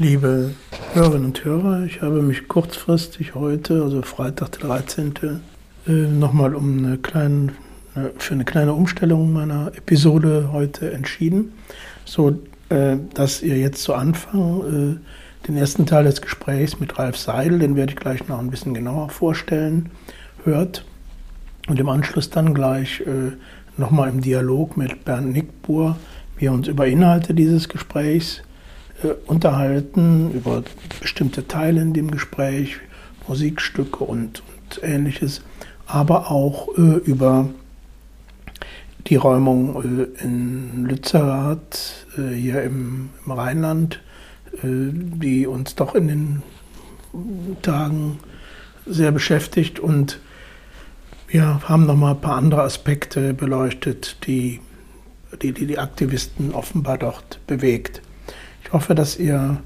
Liebe Hörerinnen und Hörer, ich habe mich kurzfristig heute, also Freitag der 13., äh, nochmal um eine kleine, für eine kleine Umstellung meiner Episode heute entschieden, so äh, dass ihr jetzt zu Anfang äh, den ersten Teil des Gesprächs mit Ralf Seidel, den werde ich gleich noch ein bisschen genauer vorstellen, hört und im Anschluss dann gleich nochmal im Dialog mit Bernd Nickbuhr wir uns über Inhalte dieses Gesprächs äh, unterhalten, über bestimmte Teile in dem Gespräch, Musikstücke und, und ähnliches, aber auch äh, über die Räumung äh, in Lützerath, äh, hier im, im Rheinland, äh, die uns doch in den Tagen sehr beschäftigt und wir haben noch mal ein paar andere Aspekte beleuchtet, die, die, die Aktivisten offenbar dort bewegt. Ich hoffe, dass ihr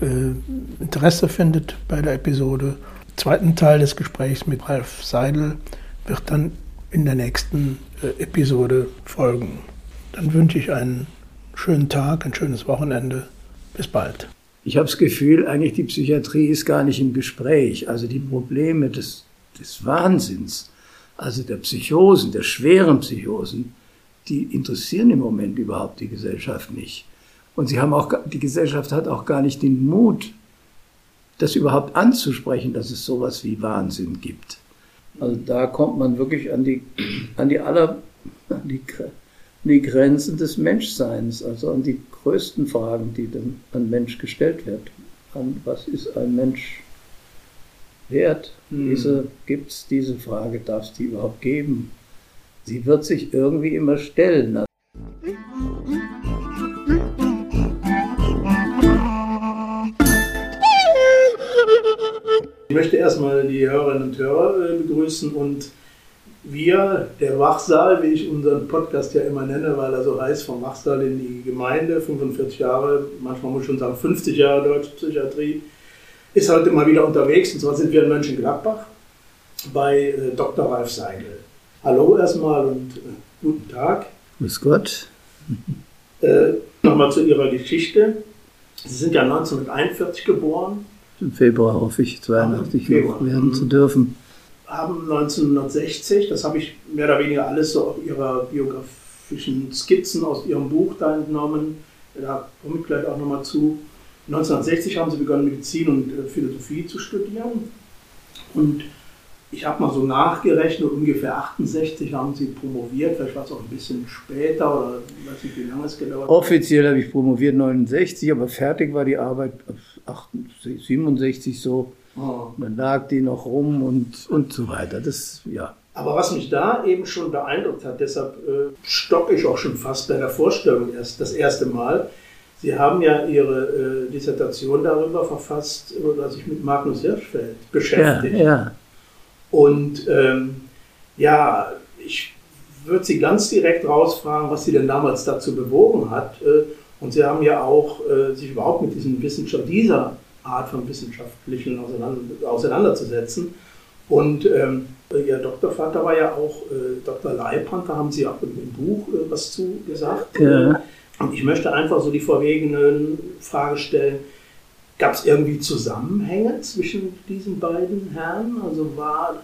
äh, Interesse findet bei der Episode. Der zweiten Teil des Gesprächs mit Ralf Seidel wird dann in der nächsten äh, Episode folgen. Dann wünsche ich einen schönen Tag, ein schönes Wochenende. Bis bald. Ich habe das Gefühl, eigentlich die Psychiatrie ist gar nicht im Gespräch. Also die Probleme des, des Wahnsinns, also der Psychosen, der schweren Psychosen, die interessieren im Moment überhaupt die Gesellschaft nicht. Und sie haben auch, die Gesellschaft hat auch gar nicht den Mut, das überhaupt anzusprechen, dass es sowas wie Wahnsinn gibt. Also da kommt man wirklich an die, an die aller, an die, an die Grenzen des Menschseins, also an die größten Fragen, die dem, an Mensch gestellt wird. An was ist ein Mensch wert? Hm. Diese, Gibt es diese Frage, darf es die überhaupt geben? Sie wird sich irgendwie immer stellen. Ich möchte erstmal die Hörerinnen und Hörer äh, begrüßen und wir, der Wachsaal, wie ich unseren Podcast ja immer nenne, weil er so heißt, vom Wachsaal in die Gemeinde, 45 Jahre, manchmal muss ich schon sagen 50 Jahre Deutsche Psychiatrie, ist heute mal wieder unterwegs. Und zwar sind wir in Mönchengladbach bei äh, Dr. Ralf Seidel. Hallo erstmal und äh, guten Tag. Grüß Gott. Äh, Nochmal zu Ihrer Geschichte. Sie sind ja 1941 geboren im Februar hoffe ich, 82 noch werden zu dürfen. Haben 1960, das habe ich mehr oder weniger alles so auf Ihrer biografischen Skizzen aus Ihrem Buch da entnommen. Da komme ich gleich auch nochmal zu. 1960 haben Sie begonnen, Medizin und äh, Philosophie zu studieren. Und ich habe mal so nachgerechnet, ungefähr 68 haben Sie promoviert, vielleicht war es auch ein bisschen später oder weiß nicht, wie lange es gedauert hat. Offiziell habe ich promoviert 69, aber fertig war die Arbeit 67 so. Oh. Dann lag die noch rum und, und so weiter. Das, ja. Aber was mich da eben schon beeindruckt hat, deshalb äh, stocke ich auch schon fast bei der Vorstellung erst das erste Mal. Sie haben ja Ihre äh, Dissertation darüber verfasst, oder sich mit Magnus Hirschfeld beschäftigt. Ja, ja. Und ähm, ja, ich würde Sie ganz direkt rausfragen, was Sie denn damals dazu bewogen hat. Äh, und Sie haben ja auch äh, sich überhaupt mit diesen Wissenschaft, dieser Art von wissenschaftlichen auseinander, auseinanderzusetzen. Und ähm, Ihr Doktorvater war ja auch äh, Dr. Leibrand, da haben Sie auch im Buch äh, was zu gesagt. Ja. Und ich möchte einfach so die vorwegende Frage stellen, Gab es irgendwie Zusammenhänge zwischen diesen beiden Herren? Also war,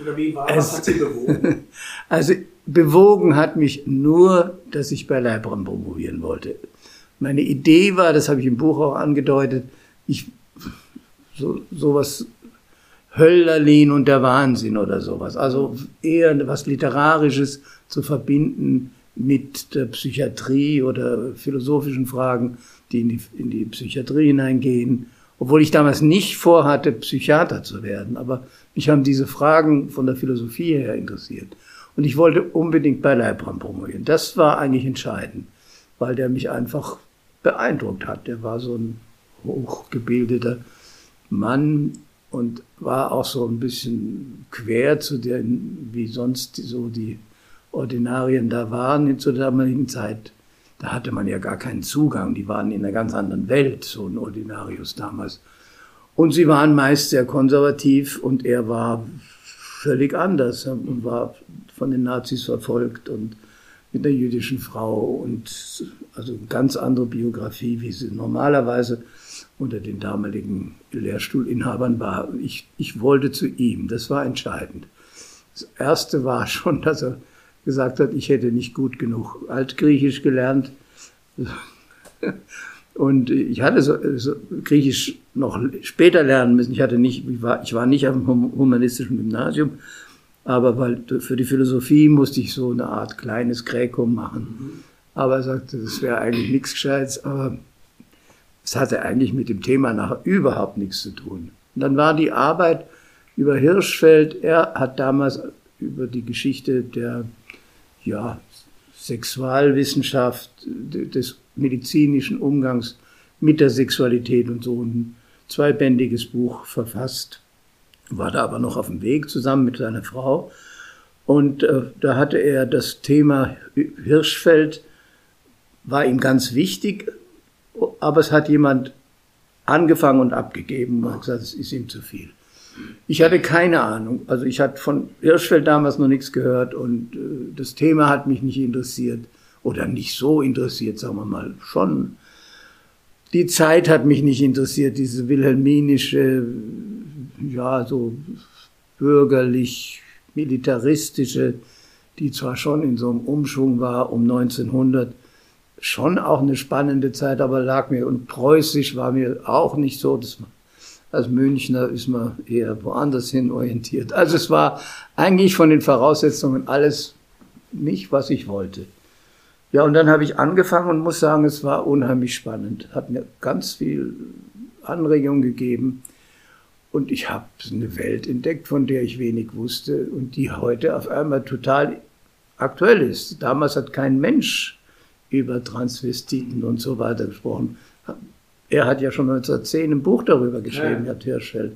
oder wie war, was hat sie bewogen? Also bewogen hat mich nur, dass ich bei Leibram promovieren wollte. Meine Idee war, das habe ich im Buch auch angedeutet, ich, so, sowas Hölderlin und der Wahnsinn oder sowas. Also eher was Literarisches zu verbinden mit der Psychiatrie oder philosophischen Fragen die in die, in die Psychiatrie hineingehen, obwohl ich damals nicht vorhatte, Psychiater zu werden, aber mich haben diese Fragen von der Philosophie her interessiert. Und ich wollte unbedingt bei Leibram promovieren. Das war eigentlich entscheidend, weil der mich einfach beeindruckt hat. Der war so ein hochgebildeter Mann und war auch so ein bisschen quer zu den, wie sonst so die Ordinarien da waren zu der damaligen Zeit da hatte man ja gar keinen Zugang. Die waren in einer ganz anderen Welt, so ein Ordinarius damals. Und sie waren meist sehr konservativ und er war völlig anders und war von den Nazis verfolgt und mit einer jüdischen Frau und also ganz andere Biografie, wie sie normalerweise unter den damaligen Lehrstuhlinhabern war. Ich, ich wollte zu ihm, das war entscheidend. Das Erste war schon, dass er gesagt hat, ich hätte nicht gut genug Altgriechisch gelernt. Und ich hatte so, so Griechisch noch später lernen müssen. Ich hatte nicht, ich war, ich war nicht dem humanistischen Gymnasium, aber weil für die Philosophie musste ich so eine Art kleines Gräkum machen. Aber er sagte, das wäre eigentlich nichts Gescheites, aber es hatte eigentlich mit dem Thema nachher überhaupt nichts zu tun. Und dann war die Arbeit über Hirschfeld, er hat damals über die Geschichte der ja, Sexualwissenschaft, des medizinischen Umgangs mit der Sexualität und so ein zweibändiges Buch verfasst. War da aber noch auf dem Weg zusammen mit seiner Frau. Und äh, da hatte er das Thema Hirschfeld, war ihm ganz wichtig, aber es hat jemand angefangen und abgegeben und gesagt, es ist ihm zu viel. Ich hatte keine Ahnung. Also ich hatte von Hirschfeld damals noch nichts gehört und äh, das Thema hat mich nicht interessiert oder nicht so interessiert, sagen wir mal, schon. Die Zeit hat mich nicht interessiert, diese wilhelminische, ja, so bürgerlich, militaristische, die zwar schon in so einem Umschwung war um 1900, schon auch eine spannende Zeit, aber lag mir, und preußisch war mir auch nicht so, das als Münchner ist man eher woanders hin orientiert. Also es war eigentlich von den Voraussetzungen alles nicht, was ich wollte. Ja, und dann habe ich angefangen und muss sagen, es war unheimlich spannend. Hat mir ganz viel Anregung gegeben. Und ich habe eine Welt entdeckt, von der ich wenig wusste und die heute auf einmal total aktuell ist. Damals hat kein Mensch über Transvestiten und so weiter gesprochen. Er hat ja schon 1910 ein Buch darüber geschrieben, ja. Herr Hirschfeld.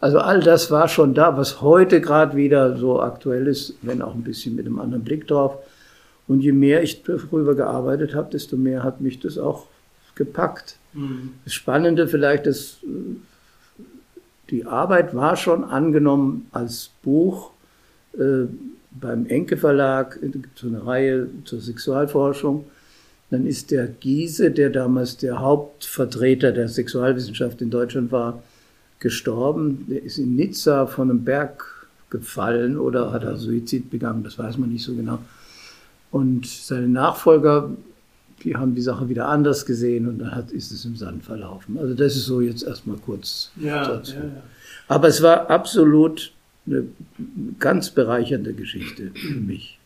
Also all das war schon da, was heute gerade wieder so aktuell ist, wenn auch ein bisschen mit einem anderen Blick drauf. Und je mehr ich darüber gearbeitet habe, desto mehr hat mich das auch gepackt. Mhm. Das Spannende vielleicht ist, die Arbeit war schon angenommen als Buch äh, beim Enke Verlag, so eine Reihe zur Sexualforschung. Dann ist der Giese, der damals der Hauptvertreter der Sexualwissenschaft in Deutschland war, gestorben. Der ist in Nizza von einem Berg gefallen oder hat er Suizid begangen, das weiß man nicht so genau. Und seine Nachfolger, die haben die Sache wieder anders gesehen und dann hat, ist es im Sand verlaufen. Also das ist so jetzt erstmal kurz ja, dazu. Ja, ja. Aber es war absolut eine ganz bereichernde Geschichte für mich.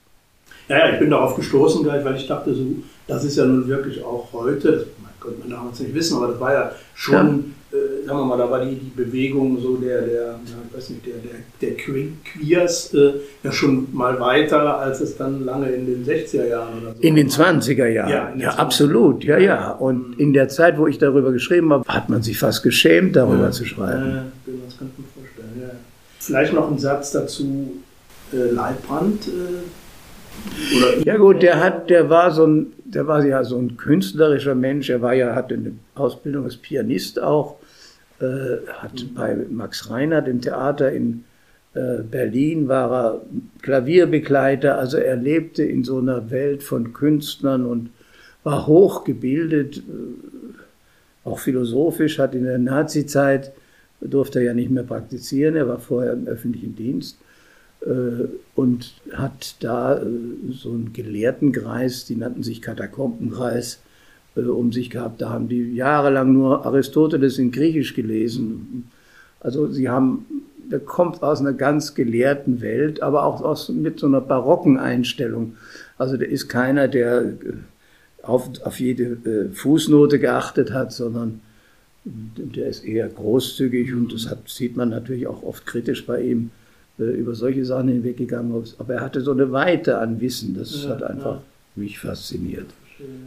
Ja, ich bin darauf gestoßen gleich, weil ich dachte, so, das ist ja nun wirklich auch heute, das konnte man damals nicht wissen, aber das war ja schon äh, sagen wir mal, da war die, die Bewegung so der, der, ja, ich weiß nicht, der, der, der Queers äh, ja schon mal weiter, als es dann lange in den 60er Jahren oder so In den 20er Jahren, ja, ja absolut, ja, ja. Und in der Zeit, wo ich darüber geschrieben habe, hat man sich fast geschämt, darüber ja, zu schreiben. Ja, das kann ich mir vorstellen, ja. Vielleicht noch ein Satz dazu, äh, Leitbrand. Äh, oder ja gut, der hat, der war so ein, der war ja so ein künstlerischer Mensch. Er war ja, hatte eine Ausbildung als Pianist auch äh, hat bei Max Reinhardt im Theater in äh, Berlin war er Klavierbegleiter, also er lebte in so einer Welt von Künstlern und war hochgebildet, äh, auch philosophisch, hat in der Nazizeit, durfte er ja nicht mehr praktizieren, er war vorher im öffentlichen Dienst und hat da so einen Gelehrtenkreis, die nannten sich Katakombenkreis, äh, um sich gehabt. Da haben die jahrelang nur Aristoteles in Griechisch gelesen. Also sie haben, der kommt aus einer ganz gelehrten Welt, aber auch aus, mit so einer barocken Einstellung. Also der ist keiner, der äh, auf, auf jede äh, Fußnote geachtet hat, sondern der ist eher großzügig und das hat, sieht man natürlich auch oft kritisch bei ihm über solche Sachen hinweggegangen. Aber er hatte so eine Weite an Wissen, das ja, hat einfach ja. mich fasziniert.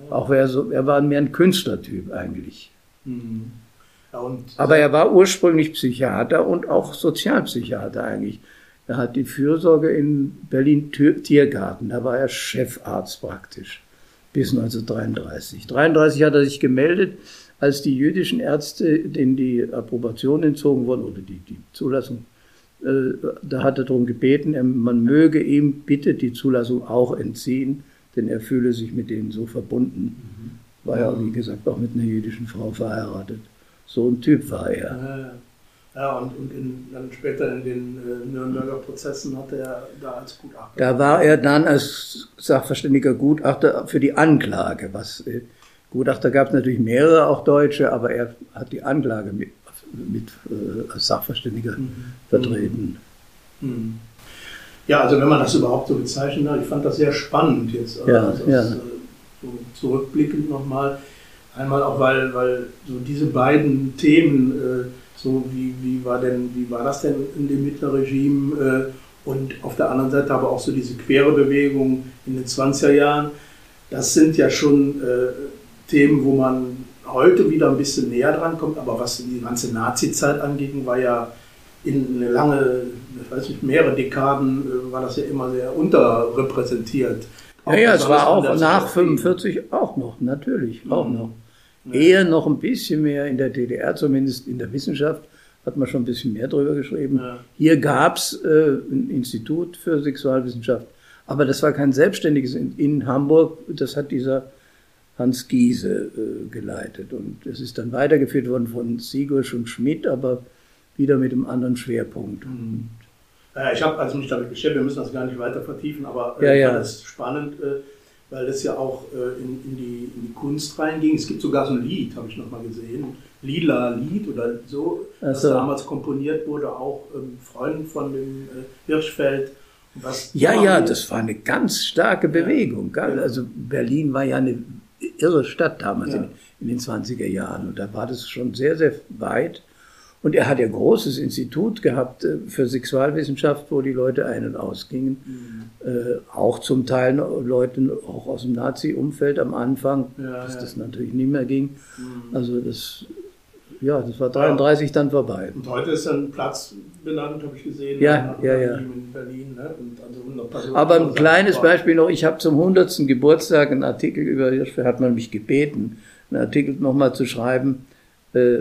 Auch er, so, er war mehr ein Künstlertyp eigentlich. Mhm. Ja, Aber er war ursprünglich Psychiater und auch Sozialpsychiater eigentlich. Er hat die Fürsorge in Berlin Tiergarten, da war er Chefarzt praktisch bis 1933. 1933 hat er sich gemeldet, als die jüdischen Ärzte, denen die Approbation entzogen wurden oder die, die Zulassung, äh, da hat er darum gebeten, man möge ihm bitte die Zulassung auch entziehen denn er fühle sich mit denen so verbunden. War ja, wie gesagt, auch mit einer jüdischen Frau verheiratet. So ein Typ war er. Ja, ja und, und in, dann später in den äh, Nürnberger Prozessen hat er da als Gutachter. Da war er dann als Sachverständiger Gutachter für die Anklage. Was, äh, Gutachter gab es natürlich mehrere, auch Deutsche, aber er hat die Anklage mit, mit äh, als Sachverständiger mhm. vertreten. Mhm. Ja, also wenn man das überhaupt so bezeichnen darf, ich fand das sehr spannend jetzt. Ja, also, ja. Äh, so zurückblickend nochmal. Einmal auch, weil, weil so diese beiden Themen, äh, so wie, wie, war denn, wie war das denn in dem Hitlerregime äh, und auf der anderen Seite aber auch so diese quere Bewegung in den 20er Jahren, das sind ja schon äh, Themen, wo man heute wieder ein bisschen näher dran kommt, aber was die ganze Nazi-Zeit anging, war ja in eine lange, ich weiß nicht, mehrere Dekaden äh, war das ja immer sehr unterrepräsentiert. Ja, ja, es war auch nach 45 auch noch, natürlich, auch mhm. noch. Eher noch ein bisschen mehr in der DDR, zumindest in der Wissenschaft, hat man schon ein bisschen mehr drüber geschrieben. Ja. Hier gab es äh, ein Institut für Sexualwissenschaft, aber das war kein selbstständiges in, in Hamburg, das hat dieser Hans Giese äh, geleitet. Und es ist dann weitergeführt worden von Siegusch und Schmidt, aber wieder mit einem anderen Schwerpunkt. Mhm. Äh, ich habe also mich damit beschäftigt, wir müssen das gar nicht weiter vertiefen, aber äh, ja, ja. das ist spannend, äh, weil das ja auch äh, in, in, die, in, die, Kunst reinging. Es gibt sogar so ein Lied, habe ich nochmal gesehen, Lila Lied oder so, das so. damals komponiert wurde, auch ähm, Freund von dem äh, Hirschfeld. Was ja, ja, das war eine ganz starke Bewegung. Ja. Also Berlin war ja eine irre Stadt damals in, in den 20er Jahren und da war das schon sehr, sehr weit. Und er hat ja großes Institut gehabt äh, für Sexualwissenschaft, wo die Leute ein- und ausgingen. Mhm. Äh, auch zum Teil Leute auch aus dem Nazi-Umfeld am Anfang, ja, dass ja. das natürlich nicht mehr ging. Mhm. Also das, ja, das war 33 ja. dann vorbei. Und heute ist ein Platz benannt, habe ich gesehen. Ja, ja, ja. In Berlin. Ne? Also Aber ein kleines Beispiel noch, ich habe zum 100. Geburtstag einen Artikel über Hirschfeld, hat man mich gebeten, einen Artikel nochmal zu schreiben, äh,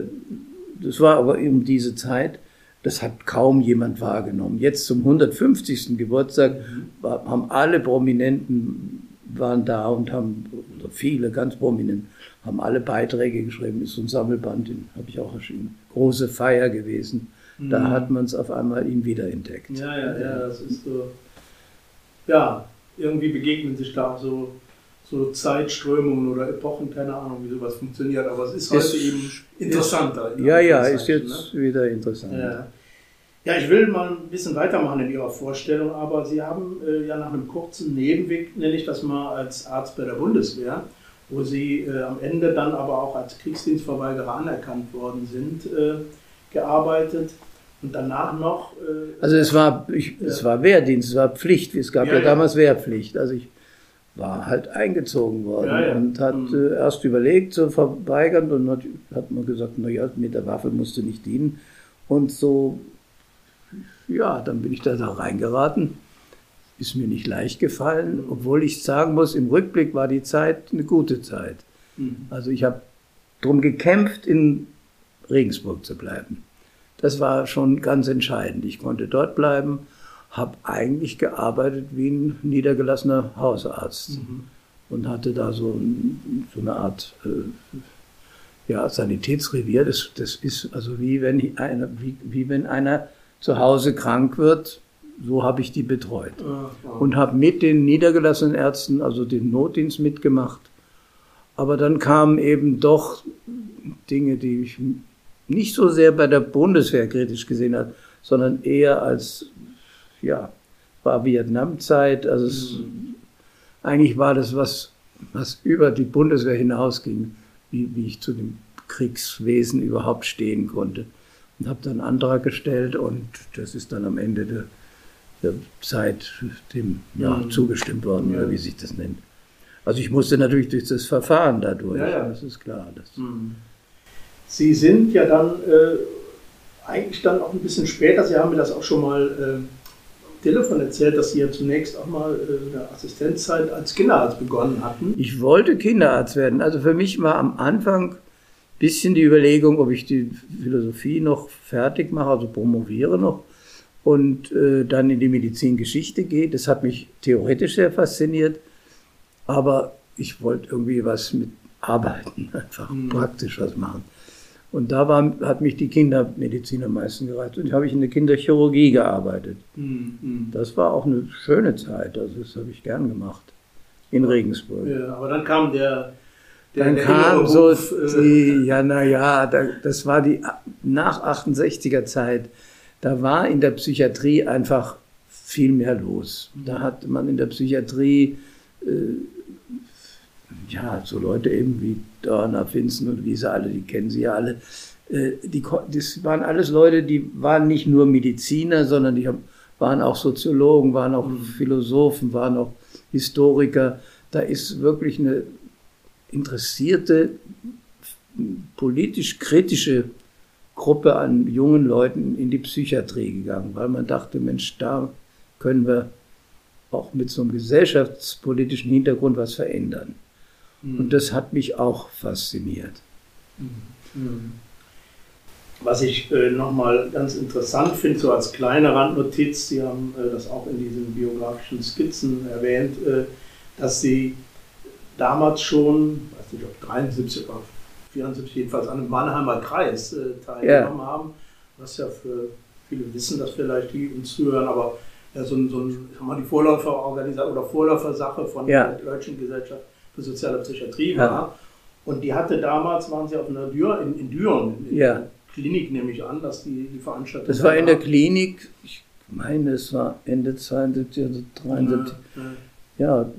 das war aber um diese Zeit, das hat kaum jemand wahrgenommen. Jetzt zum 150. Geburtstag mhm. haben alle Prominenten waren da und haben, viele ganz prominent, haben alle Beiträge geschrieben. Ist so ein Sammelband, den habe ich auch erschienen. Große Feier gewesen. Mhm. Da hat man es auf einmal ihn wiederentdeckt. Ja, ja, ja, das ist so. Ja, irgendwie begegnen sich da auch so so Zeitströmungen oder Epochen, keine Ahnung, wie sowas funktioniert, aber es ist heute ist, eben interessanter. In ja, ja, ist jetzt ne? wieder interessant. Ja. Ja. ich will mal ein bisschen weitermachen in Ihrer Vorstellung, aber Sie haben äh, ja nach einem kurzen Nebenweg, nenne ich das mal, als Arzt bei der Bundeswehr, wo Sie äh, am Ende dann aber auch als Kriegsdienstverweigerer anerkannt worden sind, äh, gearbeitet. Und danach noch. Äh, also es war, ich, es war Wehrdienst, es war Pflicht. Es gab ja, ja damals Wehrpflicht. Also ich war halt eingezogen worden ja, ja. und hat mhm. äh, erst überlegt zu verweigern und hat, hat man gesagt, naja, mit der Waffe musste nicht dienen. Und so, ja, dann bin ich da, da reingeraten. Ist mir nicht leicht gefallen, obwohl ich sagen muss, im Rückblick war die Zeit eine gute Zeit. Mhm. Also ich habe darum gekämpft, in Regensburg zu bleiben. Das war schon ganz entscheidend. Ich konnte dort bleiben habe eigentlich gearbeitet wie ein niedergelassener Hausarzt mhm. und hatte da so, so eine Art äh, ja, Sanitätsrevier. Das, das ist also wie wenn, einer, wie, wie wenn einer zu Hause krank wird, so habe ich die betreut. Und habe mit den niedergelassenen Ärzten, also den Notdienst mitgemacht. Aber dann kamen eben doch Dinge, die ich nicht so sehr bei der Bundeswehr kritisch gesehen habe, sondern eher als ja, war Vietnamzeit. Also es, mhm. eigentlich war das was, was über die Bundeswehr hinausging, wie, wie ich zu dem Kriegswesen überhaupt stehen konnte. Und habe dann einen Antrag gestellt und das ist dann am Ende der, der Zeit dem ja, mhm. zugestimmt worden, ja. oder wie sich das nennt. Also ich musste natürlich durch das Verfahren dadurch, ja, ja. das ist klar. Das mhm. Sie sind ja dann äh, eigentlich dann auch ein bisschen später, Sie haben mir das auch schon mal äh, Telefon erzählt, dass Sie ja zunächst auch mal äh, eine Assistenzzeit als Kinderarzt begonnen hatten. Ich wollte Kinderarzt werden. Also für mich war am Anfang bisschen die Überlegung, ob ich die Philosophie noch fertig mache, also promoviere noch und äh, dann in die Medizingeschichte gehe. Das hat mich theoretisch sehr fasziniert, aber ich wollte irgendwie was mit Arbeiten, einfach mhm. praktisch was machen. Und da war, hat mich die Kindermedizin am meisten gereizt. Und habe ich in der Kinderchirurgie gearbeitet. Mhm. Das war auch eine schöne Zeit. Also das habe ich gern gemacht. In Regensburg. Ja, aber dann kam der. Dann kam so die, ja, naja, da, das war die nach 68er Zeit. Da war in der Psychiatrie einfach viel mehr los. Da mhm. hat man in der Psychiatrie äh, ja, so Leute eben wie Dörner, Finzen und wie sie alle, die kennen sie ja alle. Äh, die, das waren alles Leute, die waren nicht nur Mediziner, sondern die waren auch Soziologen, waren auch mhm. Philosophen, waren auch Historiker. Da ist wirklich eine interessierte, politisch kritische Gruppe an jungen Leuten in die Psychiatrie gegangen, weil man dachte, Mensch, da können wir auch mit so einem gesellschaftspolitischen Hintergrund was verändern. Mhm. Und das hat mich auch fasziniert. Mhm. Was ich äh, nochmal ganz interessant finde, so als kleine Randnotiz, Sie haben äh, das auch in diesen biografischen Skizzen erwähnt, äh, dass Sie damals schon, weiß nicht ob 73 oder 74, jedenfalls an einem Mannheimer Kreis äh, teilgenommen ja. haben, was ja für viele wissen das vielleicht, die uns zuhören, aber ja, so, ein, so ein, mal, die Vorläuferorganisation oder Vorläufersache von ja. der Deutschen Gesellschaft für soziale Psychiatrie war. Ja. Und die hatte damals, waren sie auf einer Dür, in, in Düren, in ja. Klinik nehme ich an, dass die, die Veranstaltung. Das war in der Klinik, ich meine, es war Ende 72 oder 73. Ja, ja,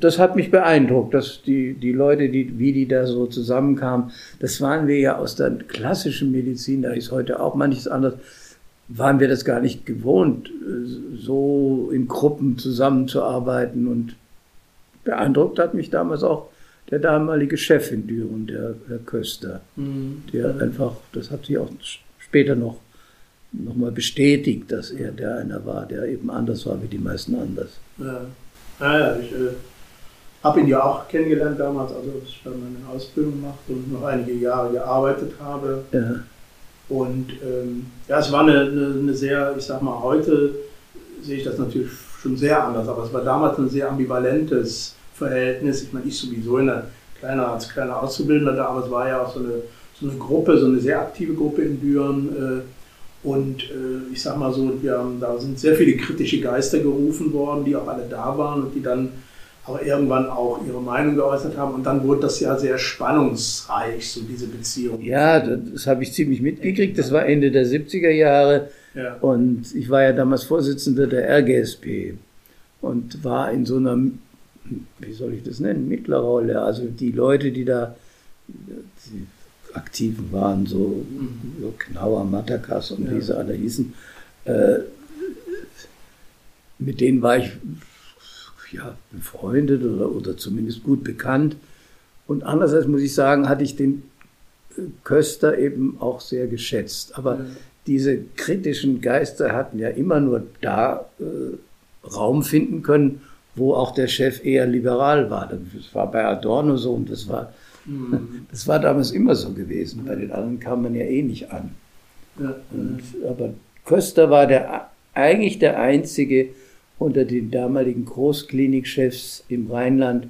das hat mich beeindruckt, dass die, die Leute, die, wie die da so zusammenkamen, das waren wir ja aus der klassischen Medizin, da ist heute auch manches anders, waren wir das gar nicht gewohnt, so in Gruppen zusammenzuarbeiten und beeindruckt hat mich damals auch der damalige Chef in Düren, der Herr Köster, mhm. der einfach, das hat sich auch später noch nochmal bestätigt, dass er der einer war, der eben anders war wie die meisten anders. Ja, naja, ich äh, habe ihn ja auch kennengelernt damals, also als ich meine Ausbildung machte und noch einige Jahre gearbeitet habe. Ja. Und ähm, ja, es war eine, eine, eine sehr, ich sag mal, heute sehe ich das natürlich schon sehr anders, aber es war damals ein sehr ambivalentes Verhältnis. Ich meine, ich sowieso in der kleiner, als kleiner Auszubildender da, aber es war ja auch so eine, so eine Gruppe, so eine sehr aktive Gruppe in Düren. Äh, und äh, ich sag mal so, wir haben, da sind sehr viele kritische Geister gerufen worden, die auch alle da waren und die dann aber irgendwann auch ihre Meinung geäußert haben. Und dann wurde das ja sehr spannungsreich, so diese Beziehung. Ja, das habe ich ziemlich mitgekriegt. Das war Ende der 70er Jahre. Ja. Und ich war ja damals Vorsitzender der RGSP und war in so einer, wie soll ich das nennen, Mittlerrolle. Also die Leute, die da die Aktiven waren, so, so Knauer, Matakas und ja. wie sie alle hießen, äh, mit denen war ich ja, befreundet oder, oder zumindest gut bekannt. Und andererseits muss ich sagen, hatte ich den äh, Köster eben auch sehr geschätzt. Aber ja diese kritischen Geister hatten ja immer nur da äh, Raum finden können, wo auch der Chef eher liberal war. Das war bei Adorno so und das war. Das war damals immer so gewesen. Bei den anderen kam man ja eh nicht an. Und, aber Köster war der, eigentlich der einzige unter den damaligen Großklinikchefs im Rheinland,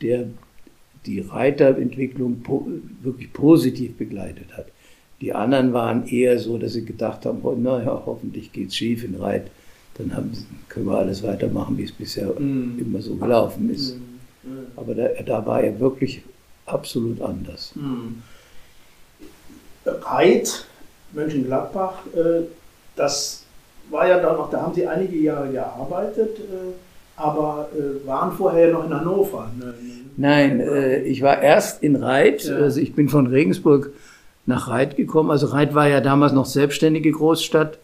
der die Reiterentwicklung po wirklich positiv begleitet hat. Die anderen waren eher so, dass sie gedacht haben, oh, naja, hoffentlich geht's schief in Reit. Dann haben, können wir alles weitermachen, wie es bisher mm. immer so gelaufen ist. Mm. Aber da, da, war er wirklich absolut anders. Mm. Reit, Mönchengladbach, äh, das war ja da noch, da haben Sie einige Jahre gearbeitet, äh, aber äh, waren vorher noch in Hannover. Ne? Nein, ich war erst in Reit, ja. also ich bin von Regensburg nach Reit gekommen. Also Reit war ja damals noch selbstständige Großstadt.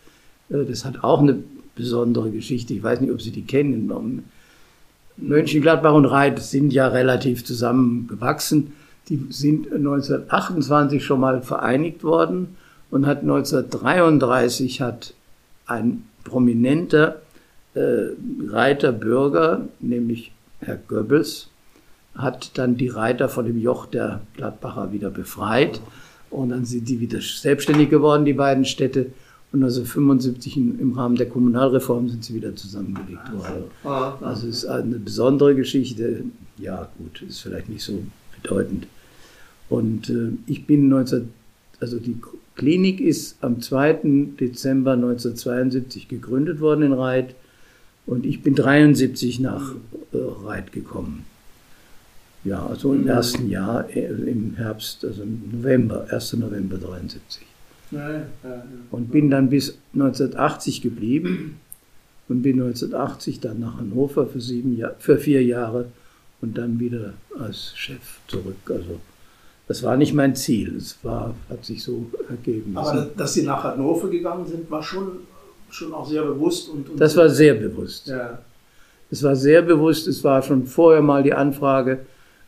Das hat auch eine besondere Geschichte. Ich weiß nicht, ob Sie die kennen. Mönchengladbach und Reit sind ja relativ zusammengewachsen. Die sind 1928 schon mal vereinigt worden und hat 1933 hat ein prominenter äh, Reiter Bürger, nämlich Herr Goebbels, hat dann die Reiter von dem Joch der Gladbacher wieder befreit. Und dann sind die wieder selbstständig geworden, die beiden Städte. Und 1975 im Rahmen der Kommunalreform sind sie wieder zusammengelegt worden. Also es ist eine besondere Geschichte. Ja, gut, ist vielleicht nicht so bedeutend. Und äh, ich bin also die Klinik ist am 2. Dezember 1972 gegründet worden in Reit und ich bin 73 nach äh, Reit gekommen. Ja, also im ersten Jahr, äh, im Herbst, also im November, 1. November 73. Und bin dann bis 1980 geblieben und bin 1980 dann nach Hannover für, sieben Jahr, für vier Jahre und dann wieder als Chef zurück. Also das war nicht mein Ziel, es war, hat sich so ergeben. Aber dass Sie nach Hannover gegangen sind, war schon, schon auch sehr bewusst. Und, und das war sehr bewusst. Ja. Es war sehr bewusst, es war schon vorher mal die Anfrage,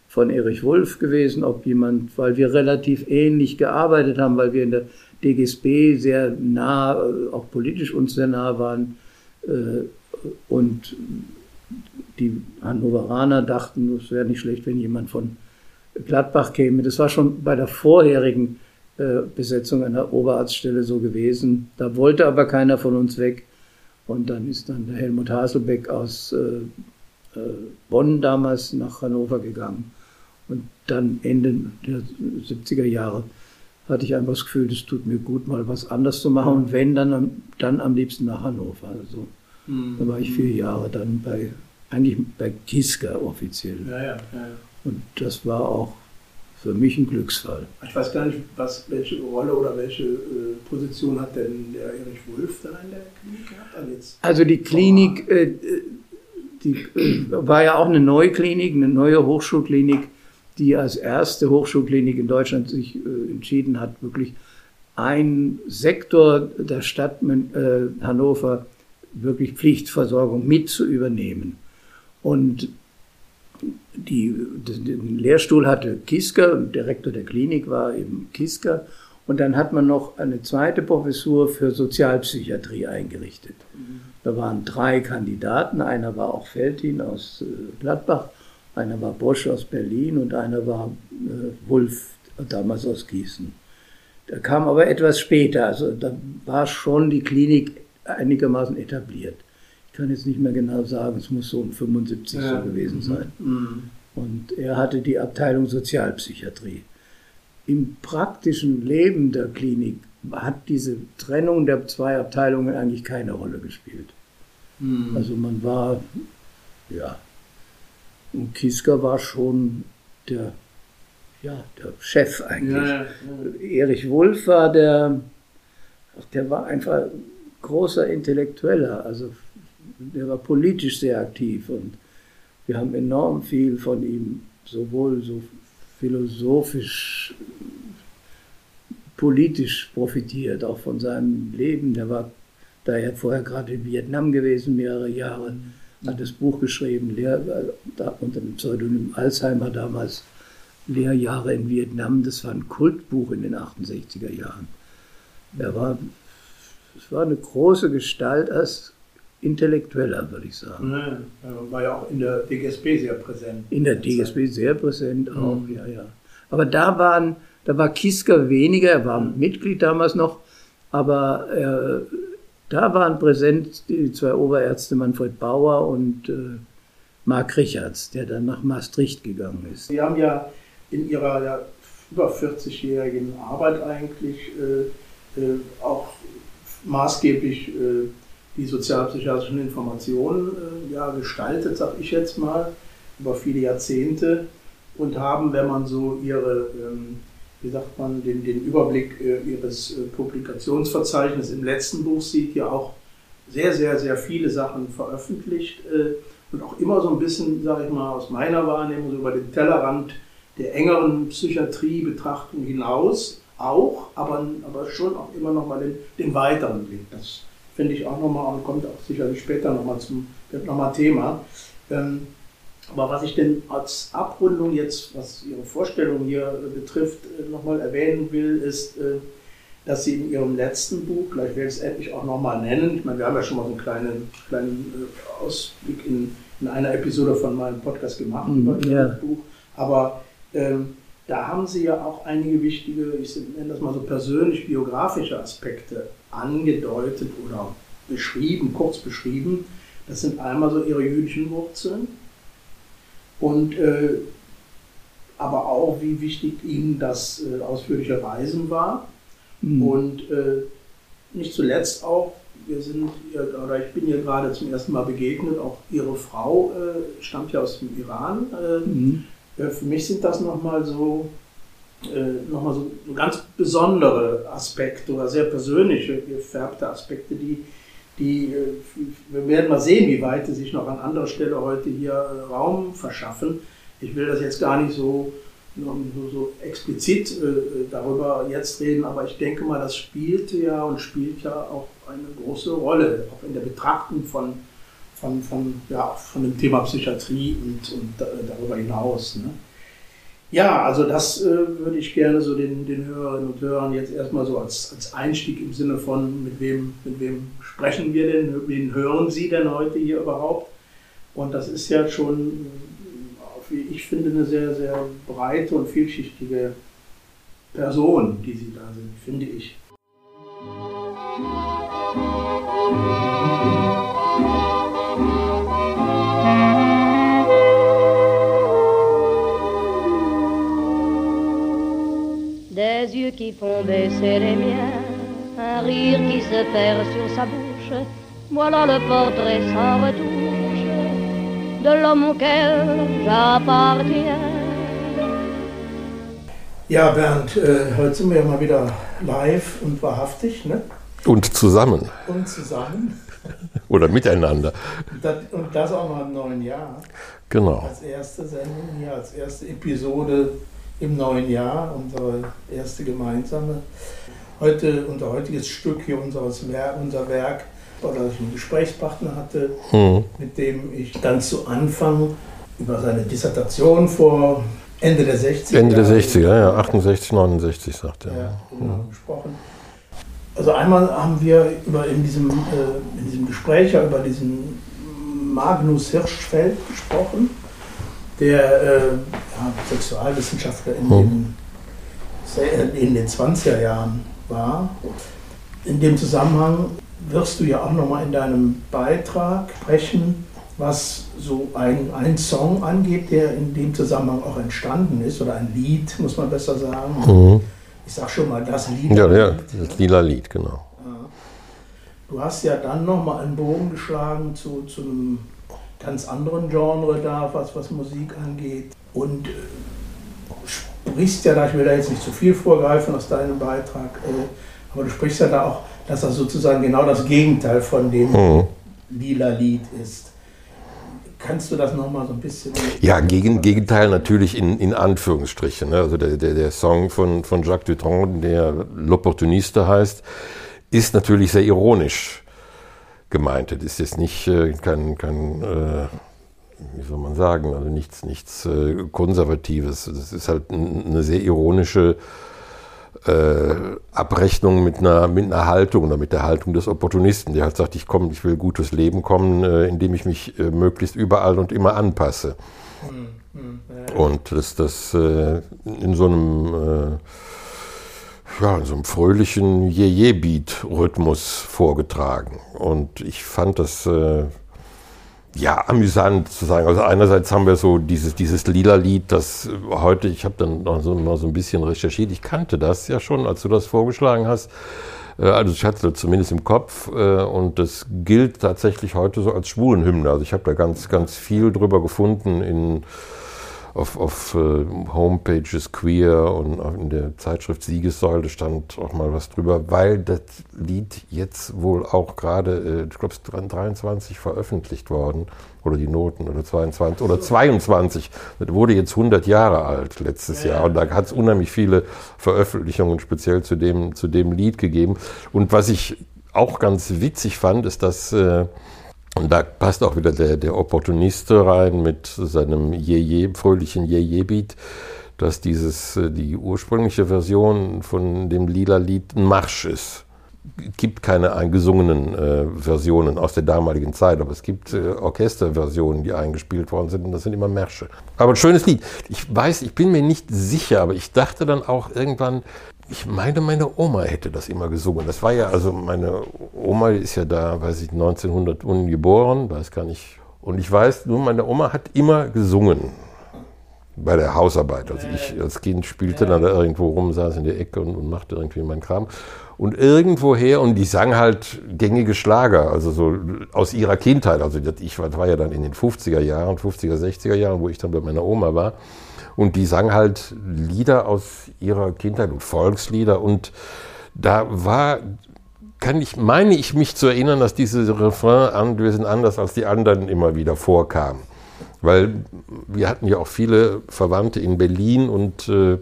von Erich Wulff gewesen, ob jemand, weil wir relativ ähnlich gearbeitet haben, weil wir in der DGSB sehr nah, äh, auch politisch uns sehr nah waren. Äh, und die Hannoveraner dachten, es wäre nicht schlecht, wenn jemand von Gladbach käme. Das war schon bei der vorherigen äh, Besetzung einer Oberarztstelle so gewesen. Da wollte aber keiner von uns weg. Und dann ist dann der Helmut Haselbeck aus Bonn damals nach Hannover gegangen. Und dann Ende der 70er Jahre hatte ich einfach das Gefühl, es tut mir gut, mal was anders zu machen. Und wenn, dann, dann am liebsten nach Hannover. Also, mhm. Da war ich vier Jahre dann bei, eigentlich bei Kiska offiziell. Ja, ja, ja, Und das war auch für mich ein Glücksfall. Ich weiß gar nicht, was, welche Rolle oder welche äh, Position hat denn der Erich Wulff da in der Klinik gehabt? Also, also die Klinik, äh, die äh, war ja auch eine neue Klinik, eine neue Hochschulklinik die als erste Hochschulklinik in Deutschland sich äh, entschieden hat, wirklich ein Sektor der Stadt äh, Hannover wirklich Pflichtversorgung mit zu übernehmen. Und die, den Lehrstuhl hatte Kisker, Direktor der Klinik war eben Kisker. Und dann hat man noch eine zweite Professur für Sozialpsychiatrie eingerichtet. Mhm. Da waren drei Kandidaten, einer war auch Feltin aus äh, Gladbach einer war Bosch aus Berlin und einer war äh, Wulf, damals aus Gießen. Der kam aber etwas später, also da war schon die Klinik einigermaßen etabliert. Ich kann jetzt nicht mehr genau sagen, es muss so um 75 ja. so gewesen mhm. sein. Mhm. Und er hatte die Abteilung Sozialpsychiatrie. Im praktischen Leben der Klinik hat diese Trennung der zwei Abteilungen eigentlich keine Rolle gespielt. Mhm. Also man war, ja, und Kiska war schon der, ja, der Chef eigentlich. Ja, ja. Erich Wulff war der, der war einfach großer Intellektueller, also der war politisch sehr aktiv und wir haben enorm viel von ihm, sowohl so philosophisch, politisch profitiert, auch von seinem Leben. Der war da ja vorher gerade in Vietnam gewesen, mehrere Jahre. Mhm hat das Buch geschrieben, Lehr, unter dem Pseudonym Alzheimer damals, Lehrjahre in Vietnam. Das war ein Kultbuch in den 68er Jahren. Er war, es war eine große Gestalt als Intellektueller, würde ich sagen. Ja, er war ja auch in der DGSB sehr präsent. In der DGSB sehr präsent auch, mhm. ja, ja. Aber da waren, da war Kisker weniger, er war Mitglied damals noch, aber er da waren präsent die zwei Oberärzte Manfred Bauer und äh, Marc Richards, der dann nach Maastricht gegangen ist. Sie haben ja in Ihrer ja, über 40-jährigen Arbeit eigentlich äh, äh, auch maßgeblich äh, die sozialpsychiatrischen Informationen äh, ja, gestaltet, sag ich jetzt mal, über viele Jahrzehnte und haben, wenn man so ihre ähm, wie sagt man, den, den Überblick äh, Ihres äh, Publikationsverzeichnisses im letzten Buch sieht, ja auch sehr, sehr, sehr viele Sachen veröffentlicht äh, und auch immer so ein bisschen, sage ich mal, aus meiner Wahrnehmung so über den Tellerrand der engeren Psychiatriebetrachtung hinaus auch, aber, aber schon auch immer nochmal den, den weiteren Blick. Das finde ich auch nochmal und kommt auch sicherlich später nochmal zum noch Thema. Ähm, aber was ich denn als Abrundung jetzt, was Ihre Vorstellung hier betrifft, äh, nochmal erwähnen will, ist, äh, dass Sie in Ihrem letzten Buch, gleich werde ich es endlich auch nochmal nennen, ich meine, wir haben ja schon mal so einen kleinen, kleinen äh, Ausblick in, in einer Episode von meinem Podcast gemacht mhm, über Ihr Buch, aber ähm, da haben Sie ja auch einige wichtige, ich nenne das mal so persönlich biografische Aspekte angedeutet oder beschrieben, kurz beschrieben. Das sind einmal so Ihre jüdischen Wurzeln, und äh, aber auch, wie wichtig ihnen das äh, ausführliche Reisen war. Mhm. Und äh, nicht zuletzt auch, wir sind, oder ich bin ihr gerade zum ersten Mal begegnet, auch ihre Frau äh, stammt ja aus dem Iran. Äh, mhm. für mich sind das nochmal so, äh, noch so, so ganz besondere Aspekte oder sehr persönliche, gefärbte Aspekte, die, die, äh, wir werden mal sehen, wie weit sie sich noch an anderer Stelle heute hier äh, Raum verschaffen. Ich will das jetzt gar nicht so so, so explizit äh, darüber jetzt reden, aber ich denke mal, das spielte ja und spielt ja auch eine große Rolle, auch in der Betrachtung von, von, von, ja, von dem Thema Psychiatrie und, und darüber hinaus. Ne? Ja, also das äh, würde ich gerne so den, den Hörerinnen und Hörern jetzt erstmal so als, als Einstieg im Sinne von, mit wem, mit wem sprechen wir denn, wen hören Sie denn heute hier überhaupt? Und das ist ja schon wie ich finde, eine sehr, sehr breite und vielschichtige Person, die sie da sind, finde ich. Des yeux qui font baisser les miens, un rire qui se perd sur sa bouche, voilà le portrait sans retouche de l'homme auquel j'appartiens. Ja, Bernd, äh, heute sind wir ja mal wieder live und wahrhaftig, ne? Und zusammen. Und zusammen. Oder miteinander. Und das, und das auch noch im neuen Jahr. Genau. Als erste Sendung hier, als erste Episode im neuen Jahr, unsere erste gemeinsame. Heute, unser heutiges Stück hier, unseres, unser Werk oder ich einen Gesprächspartner hatte, mhm. mit dem ich dann zu Anfang über seine Dissertation vor Ende der 60er. Ende der 60er, ja, 68, 69 sagt er. Ja, genau, mhm. gesprochen. Also einmal haben wir über in diesem, äh, in diesem Gespräch ja über diesen Magnus Hirschfeld gesprochen, der äh, ja, Sexualwissenschaftler in, mhm. den, in den 20er Jahren war. In dem Zusammenhang wirst du ja auch nochmal in deinem Beitrag sprechen, was so ein, ein Song angeht, der in dem Zusammenhang auch entstanden ist, oder ein Lied, muss man besser sagen. Mhm. Ich sag schon mal, das Lied. Ja, ja, das lila Lied, genau. Du hast ja dann nochmal einen Bogen geschlagen zu, zu einem ganz anderen Genre da, was, was Musik angeht. Und äh, sprichst ja da, ich will da jetzt nicht zu viel vorgreifen aus deinem Beitrag, äh, aber du sprichst ja da auch dass das sozusagen genau das Gegenteil von dem mhm. lila Lied ist. Kannst du das nochmal so ein bisschen. Ja, gegen, Gegenteil natürlich in, in Anführungsstrichen. Ne? Also der, der, der Song von, von Jacques Dutronc, der L'Opportuniste heißt, ist natürlich sehr ironisch gemeint. Das ist jetzt nicht äh, kein, kein äh, wie soll man sagen, also nichts, nichts äh, Konservatives. Das ist halt eine sehr ironische äh, Abrechnung mit einer, mit einer Haltung oder mit der Haltung des Opportunisten, der halt sagt, ich komme, ich will gutes Leben kommen, äh, indem ich mich äh, möglichst überall und immer anpasse. Mhm. Ja. Und das, das äh, in so einem äh, ja, in so einem fröhlichen Je-Je-Beat-Rhythmus vorgetragen. Und ich fand das äh, ja, amüsant zu sagen. Also einerseits haben wir so dieses, dieses lila Lied, das heute, ich habe dann noch so, noch so ein bisschen recherchiert, ich kannte das ja schon, als du das vorgeschlagen hast. Äh, also ich hatte das zumindest im Kopf äh, und das gilt tatsächlich heute so als Schwulenhymne. Also ich habe da ganz, ganz viel drüber gefunden in auf, auf äh, Homepages Queer und in der Zeitschrift Siegessäule stand auch mal was drüber, weil das Lied jetzt wohl auch gerade, äh, ich glaube, es ist 23 veröffentlicht worden oder die Noten oder 22 oder 22. Das wurde jetzt 100 Jahre alt letztes Jahr und da hat es unheimlich viele Veröffentlichungen speziell zu dem, zu dem Lied gegeben. Und was ich auch ganz witzig fand, ist, dass äh, und da passt auch wieder der, der Opportunist rein mit seinem Jeje, fröhlichen Jeje-Beat, dass dieses, äh, die ursprüngliche Version von dem lila Lied ein Marsch ist. Es gibt keine eingesungenen äh, Versionen aus der damaligen Zeit, aber es gibt äh, Orchesterversionen, die eingespielt worden sind und das sind immer Märsche. Aber ein schönes Lied. Ich weiß, ich bin mir nicht sicher, aber ich dachte dann auch irgendwann, ich meine, meine Oma hätte das immer gesungen. Das war ja, also meine Oma ist ja da, weiß ich, 1900 geboren, weiß gar nicht. Und ich weiß nur, meine Oma hat immer gesungen. bei der Hausarbeit. Also ich als Kind spielte dann da irgendwo rum, saß in der Ecke und, und machte irgendwie meinen Kram. Und irgendwoher, und die sang halt gängige Schlager, also so aus ihrer Kindheit. Also ich war, war ja dann in den 50er Jahren, 50er, 60er Jahren, wo ich dann bei meiner Oma war. Und die sang halt Lieder aus ihrer Kindheit und Volkslieder. Und da war, kann ich, meine ich mich zu erinnern, dass diese Refrain anwesend anders als die anderen immer wieder vorkam. Weil wir hatten ja auch viele Verwandte in Berlin und äh,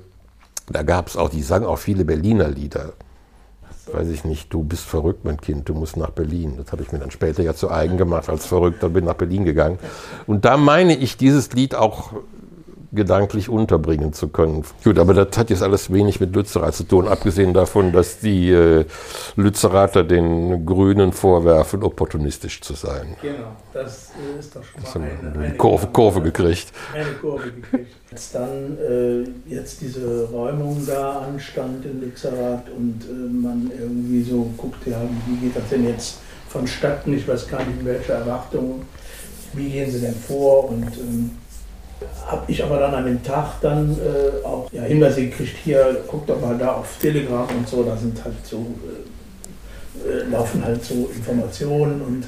da gab es auch, die sangen auch viele Berliner Lieder. Weiß ich nicht, du bist verrückt, mein Kind, du musst nach Berlin. Das habe ich mir dann später ja zu eigen gemacht als Verrückter, bin nach Berlin gegangen. Und da meine ich dieses Lied auch gedanklich unterbringen zu können. Gut, aber das hat jetzt alles wenig mit Lützerath zu tun, abgesehen davon, dass die äh, Lützerater den Grünen vorwerfen, opportunistisch zu sein. Genau, das äh, ist doch schon mal eine, eine, eine Kurve, Kurve, gekriegt. Eine Kurve gekriegt. Als dann äh, jetzt diese Räumung da anstand in Lützerath und äh, man irgendwie so guckte, ja, wie geht das denn jetzt vonstatten? Ich weiß gar nicht, in welche Erwartungen, wie gehen sie denn vor und ähm, habe ich aber dann an dem Tag dann äh, auch ja, Hinweise gekriegt, hier, guck doch mal da auf Telegram und so, da sind halt so, äh, äh laufen halt so Informationen und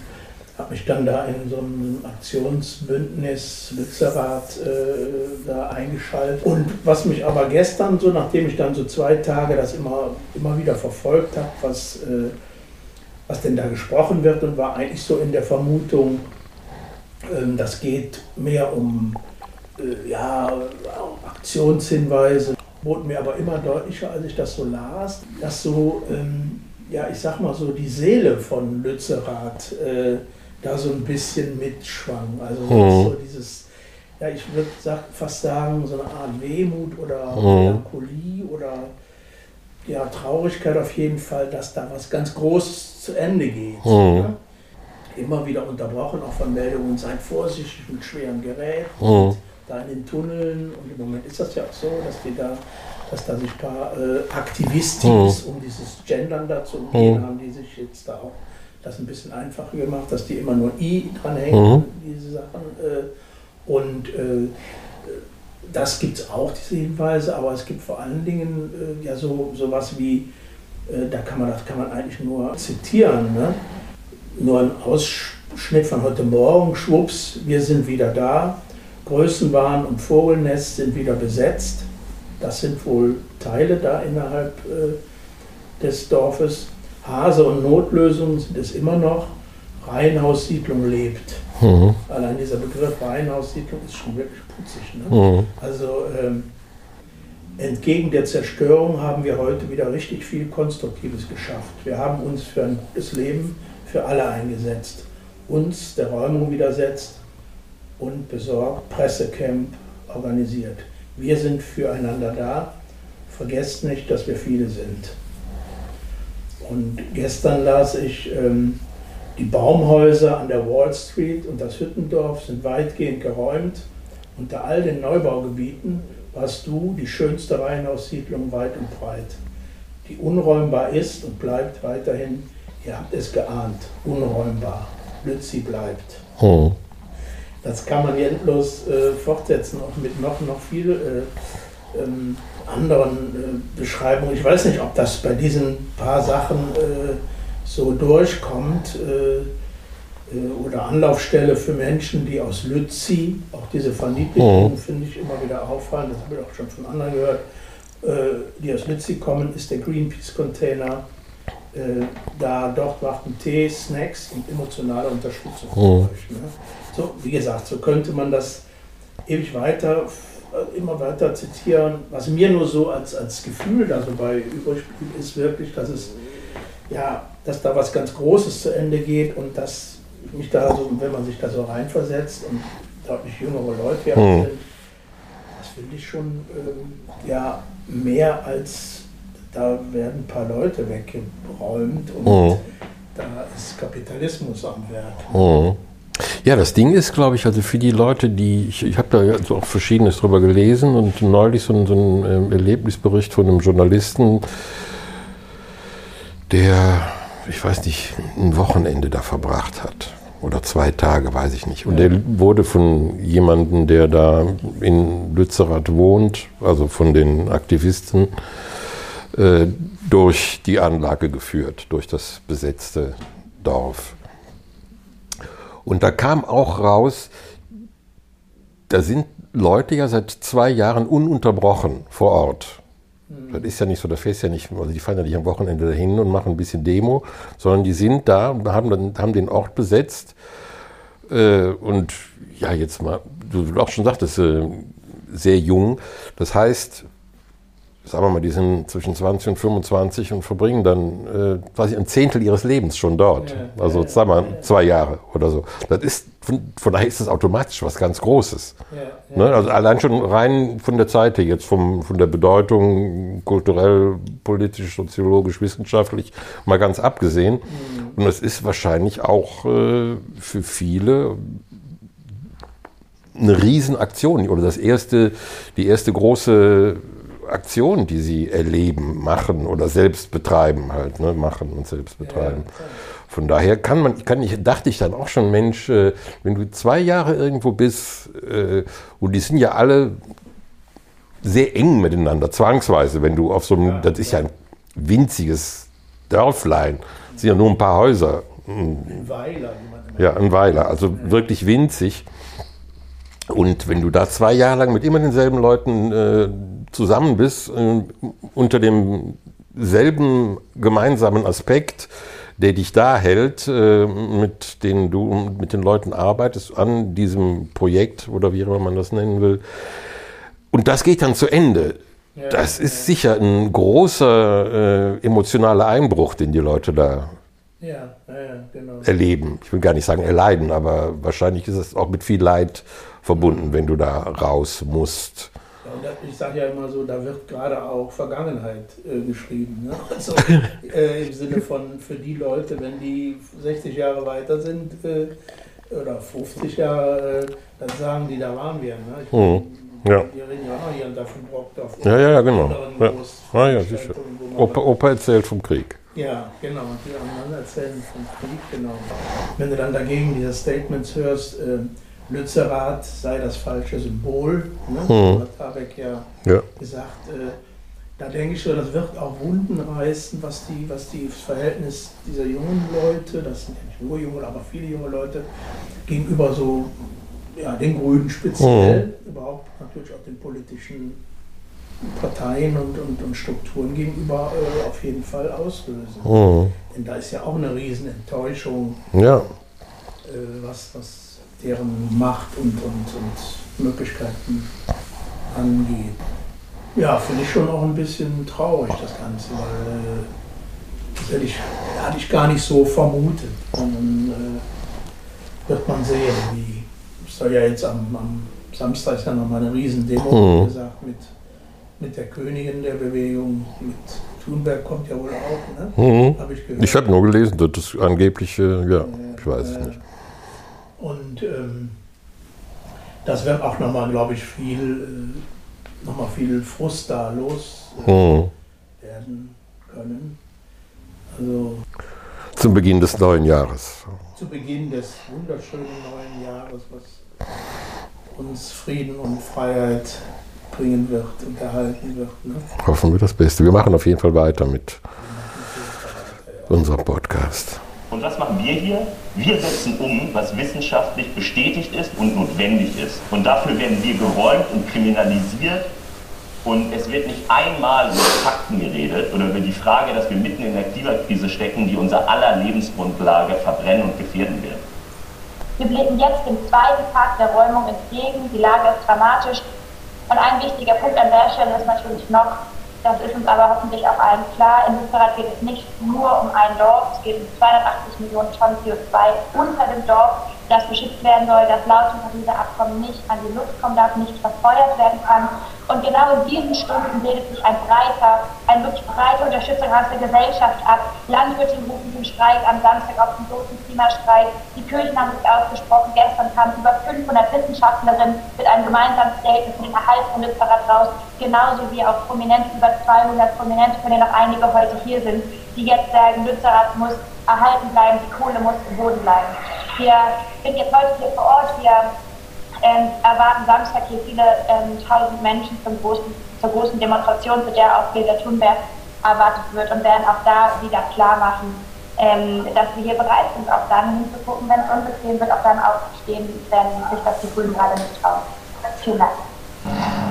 habe mich dann da in so einem Aktionsbündnis Lützerath äh, da eingeschaltet. Und was mich aber gestern so, nachdem ich dann so zwei Tage das immer, immer wieder verfolgt habe, was, äh, was denn da gesprochen wird und war eigentlich so in der Vermutung, ähm, das geht mehr um äh, ja, Aktionshinweise wurden mir aber immer deutlicher, als ich das so las, dass so, ähm, ja, ich sag mal so, die Seele von Lützerath äh, da so ein bisschen mitschwang. Also mhm. so dieses, ja, ich würde fast sagen, so eine Art Wehmut oder mhm. Melancholie oder ja, Traurigkeit auf jeden Fall, dass da was ganz Großes zu Ende geht. Mhm. Ja? Immer wieder unterbrochen, auch von Meldungen, seid vorsichtig mit schweren Geräten. Da in den Tunneln. Und im Moment ist das ja auch so, dass die da, dass da sich ein paar äh, Aktivistis mhm. um dieses Gendern da zu umgehen mhm. haben, die sich jetzt da auch das ein bisschen einfacher gemacht, dass die immer nur I dranhängen, mhm. diese Sachen. Äh, und äh, das gibt es auch, diese Hinweise, aber es gibt vor allen Dingen äh, ja so sowas wie, äh, da kann man das kann man eigentlich nur zitieren, ne? nur ein Ausschnitt von heute Morgen, schwupps, wir sind wieder da, Größenwahn und Vogelnest sind wieder besetzt. Das sind wohl Teile da innerhalb äh, des Dorfes. Hase und Notlösungen sind es immer noch. Reihenhaussiedlung lebt. Mhm. Allein dieser Begriff Reihenhaussiedlung ist schon wirklich putzig. Ne? Mhm. Also ähm, entgegen der Zerstörung haben wir heute wieder richtig viel Konstruktives geschafft. Wir haben uns für ein gutes Leben für alle eingesetzt, uns der Räumung widersetzt, und besorgt Pressecamp organisiert. Wir sind füreinander da. Vergesst nicht, dass wir viele sind. Und gestern las ich, ähm, die Baumhäuser an der Wall Street und das Hüttendorf sind weitgehend geräumt. Unter all den Neubaugebieten warst du die schönste Reihenhaussiedlung weit und breit, die unräumbar ist und bleibt weiterhin, ihr habt es geahnt, unräumbar. Lützi bleibt. Oh. Das kann man endlos äh, fortsetzen, auch mit noch, noch viel äh, ähm, anderen äh, Beschreibungen. Ich weiß nicht, ob das bei diesen paar Sachen äh, so durchkommt äh, äh, oder Anlaufstelle für Menschen, die aus Lützi, auch diese Verniedlichung mhm. finde ich immer wieder auffallen, das habe ich auch schon von anderen gehört, die aus Lützi kommen, ist der Greenpeace-Container. da dort warten Tee, Snacks und emotionale Unterstützung mhm. euch. Ne? So, wie gesagt, so könnte man das ewig weiter, äh, immer weiter zitieren. Was mir nur so als, als Gefühl da so bei übrig ist wirklich, dass es, ja, dass da was ganz Großes zu Ende geht und dass mich da so, wenn man sich da so reinversetzt und deutlich jüngere Leute ja mhm. sind, das finde ich schon, ähm, ja, mehr als da werden ein paar Leute weggeräumt und mhm. da ist Kapitalismus am Werk. Mhm. Ja, das Ding ist, glaube ich, also für die Leute, die, ich, ich habe da also auch Verschiedenes drüber gelesen und neulich so, ein, so ein ähm, Erlebnisbericht von einem Journalisten, der, ich weiß nicht, ein Wochenende da verbracht hat. oder zwei Tage, weiß ich nicht. Und der wurde von jemandem, der da in Lützerath wohnt, also von den Aktivisten, äh, durch die Anlage geführt, durch das besetzte Dorf. Und da kam auch raus, da sind Leute ja seit zwei Jahren ununterbrochen vor Ort. Das ist ja nicht so, da fährst ja nicht, also die fahren ja nicht am Wochenende dahin und machen ein bisschen Demo, sondern die sind da und haben, haben den Ort besetzt. Äh, und ja, jetzt mal, du auch schon sagtest, äh, sehr jung. Das heißt, sagen wir mal, die sind zwischen 20 und 25 und verbringen dann äh, quasi ein Zehntel ihres Lebens schon dort. Ja, also ja, sagen wir mal zwei Jahre oder so. Das ist, von, von daher ist das automatisch was ganz Großes. Ja, ne? Also allein schon rein von der Zeit her, jetzt vom, von der Bedeutung kulturell, politisch, soziologisch, wissenschaftlich, mal ganz abgesehen. Mhm. Und das ist wahrscheinlich auch äh, für viele eine Riesenaktion oder das erste, die erste große Aktionen, die sie erleben, machen oder selbst betreiben halt, ne? machen und selbst betreiben. Von daher kann man, kann ich, dachte ich dann auch schon, Mensch, äh, wenn du zwei Jahre irgendwo bist, äh, und die sind ja alle sehr eng miteinander, zwangsweise, wenn du auf so einem, das ist ja ein winziges Dörflein, das sind ja nur ein paar Häuser. Ein Weiler. Ja, ein Weiler, also wirklich winzig. Und wenn du da zwei Jahre lang mit immer denselben Leuten äh, zusammen bist, äh, unter demselben gemeinsamen Aspekt, der dich da hält, äh, mit dem du mit den Leuten arbeitest an diesem Projekt oder wie immer man das nennen will. Und das geht dann zu Ende. Ja, das ist ja. sicher ein großer äh, emotionaler Einbruch, den die Leute da ja, genau. erleben. Ich will gar nicht sagen erleiden, aber wahrscheinlich ist es auch mit viel Leid verbunden, wenn du da raus musst. Ja, ich sage ja immer so, da wird gerade auch Vergangenheit äh, geschrieben. Ne? Also äh, im Sinne von für die Leute, wenn die 60 Jahre weiter sind äh, oder 50 Jahre, äh, dann sagen die, da waren wir. Ne? Ich, mhm. Ja. Die reden ja auch hier und da von Brockdorf. Ja, ja, ja, genau. Ja. Ah, ja, sicher. Opa, Opa erzählt vom Krieg. Ja, genau. Die anderen erzählen vom Krieg, genau. Wenn du dann dagegen diese Statements hörst, äh, Lützerath sei das falsche Symbol. Ne? Mhm. Hat Habeck ja, ja. gesagt. Äh, da denke ich schon, das wird auch Wunden reißen, was die, was die das Verhältnis dieser jungen Leute, das sind ja nicht nur junge, aber viele junge Leute, gegenüber so ja, den Grünen speziell, mhm. überhaupt natürlich auch den politischen Parteien und, und, und Strukturen gegenüber äh, auf jeden Fall auslösen. Mhm. Denn da ist ja auch eine riesen Enttäuschung, ja. äh, was, was deren Macht und, und, und Möglichkeiten angeht. Ja, finde ich schon auch ein bisschen traurig, das Ganze, weil äh, das hätte ich, hatte ich gar nicht so vermutet. Und dann äh, wird man sehen, wie es soll ja jetzt am, am Samstag ist ja nochmal eine Riesendemo, mhm. gesagt, mit, mit der Königin der Bewegung, mit Thunberg kommt ja wohl auch, ne? Mhm. Habe ich gehört. Ich habe nur gelesen, dass das angebliche, ja, ich weiß es nicht. Und ähm, das wird auch nochmal, glaube ich, viel, äh, nochmal viel Frust da loswerden äh, mhm. können. Also, Zum Beginn des neuen Jahres. Zu Beginn des wunderschönen neuen Jahres, was uns Frieden und Freiheit bringen wird und erhalten wird. Ne? Hoffen wir das Beste. Wir machen auf jeden Fall weiter mit unserem Podcast. Und was machen wir hier? Wir setzen um, was wissenschaftlich bestätigt ist und notwendig ist. Und dafür werden wir geräumt und kriminalisiert. Und es wird nicht einmal über Fakten geredet oder über die Frage, dass wir mitten in der Klimakrise stecken, die unser aller Lebensgrundlage verbrennen und gefährden wird. Wir blicken jetzt dem zweiten Tag der Räumung entgegen. Die Lage ist dramatisch. Und ein wichtiger Punkt an der Stelle ist natürlich noch, das ist uns aber hoffentlich auch allen klar. In Lützerath geht es nicht nur um ein Dorf, es geht um 280 Millionen Tonnen CO2 unter dem Dorf, das beschützt werden soll, das laut dem Pariser Abkommen nicht an die Luft kommen darf, nicht verfeuert werden kann. Und genau in diesen Stunden bildet sich ein breiter, ein wirklich breite Unterstützung aus der Gesellschaft ab. Landwirte rufen den Streik am Samstag auf den großen Klimastreik. Die Kirchen haben sich ausgesprochen. Gestern kamen über 500 Wissenschaftlerinnen mit einem gemeinsamen Statement für den Erhalt von Lützerath raus. Genauso wie auch Prominente, über 200 Prominente, von denen noch einige heute hier sind, die jetzt sagen, Lützerath muss erhalten bleiben, die Kohle muss im Boden bleiben. Wir sind jetzt heute hier vor Ort. Wir ähm, erwarten Samstag hier viele ähm, tausend Menschen zum großen, zur großen Demonstration, zu der auch Greta Thunberg erwartet wird und werden auch da wieder klar machen, ähm, dass wir hier bereit sind, auch dann hinzugucken, wenn es unbequem wird, auch dann aufzustehen, wenn sich das die Grünen gerade nicht trauen. Vielen Dank.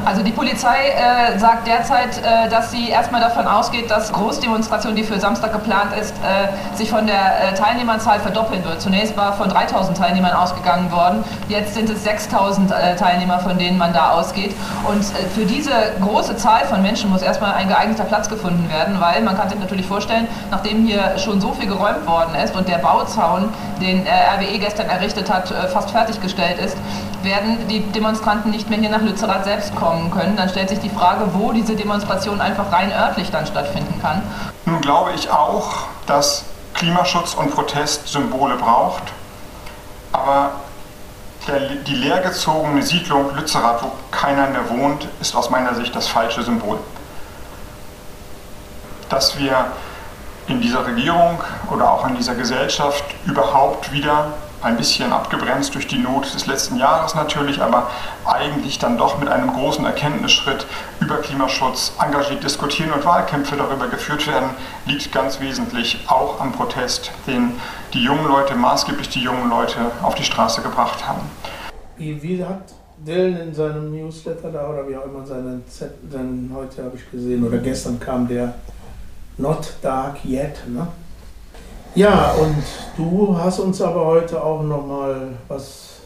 Also die Polizei äh, sagt derzeit, äh, dass sie erstmal davon ausgeht, dass Großdemonstration, die für Samstag geplant ist, äh, sich von der äh, Teilnehmerzahl verdoppeln wird. Zunächst war von 3000 Teilnehmern ausgegangen worden, jetzt sind es 6000 äh, Teilnehmer, von denen man da ausgeht. Und äh, für diese große Zahl von Menschen muss erstmal ein geeigneter Platz gefunden werden, weil man kann sich natürlich vorstellen, nachdem hier schon so viel geräumt worden ist und der Bauzaun, den RWE gestern errichtet hat, fast fertiggestellt ist, werden die Demonstranten nicht mehr hier nach Lützerath selbst kommen können. Dann stellt sich die Frage, wo diese Demonstration einfach rein örtlich dann stattfinden kann. Nun glaube ich auch, dass Klimaschutz und Protest Symbole braucht. Aber der, die leergezogene Siedlung Lützerath, wo keiner mehr wohnt, ist aus meiner Sicht das falsche Symbol. Dass wir in dieser Regierung oder auch in dieser Gesellschaft überhaupt wieder ein bisschen abgebremst durch die Not des letzten Jahres natürlich, aber eigentlich dann doch mit einem großen Erkenntnisschritt über Klimaschutz engagiert diskutieren und Wahlkämpfe darüber geführt werden, liegt ganz wesentlich auch am Protest, den die jungen Leute, maßgeblich die jungen Leute, auf die Straße gebracht haben. Wie, hat Dylan in seinem Newsletter da oder wie auch immer seinen Zettel, heute habe ich gesehen oder gestern kam der Not Dark Yet, ne? Ja, und du hast uns aber heute auch nochmal was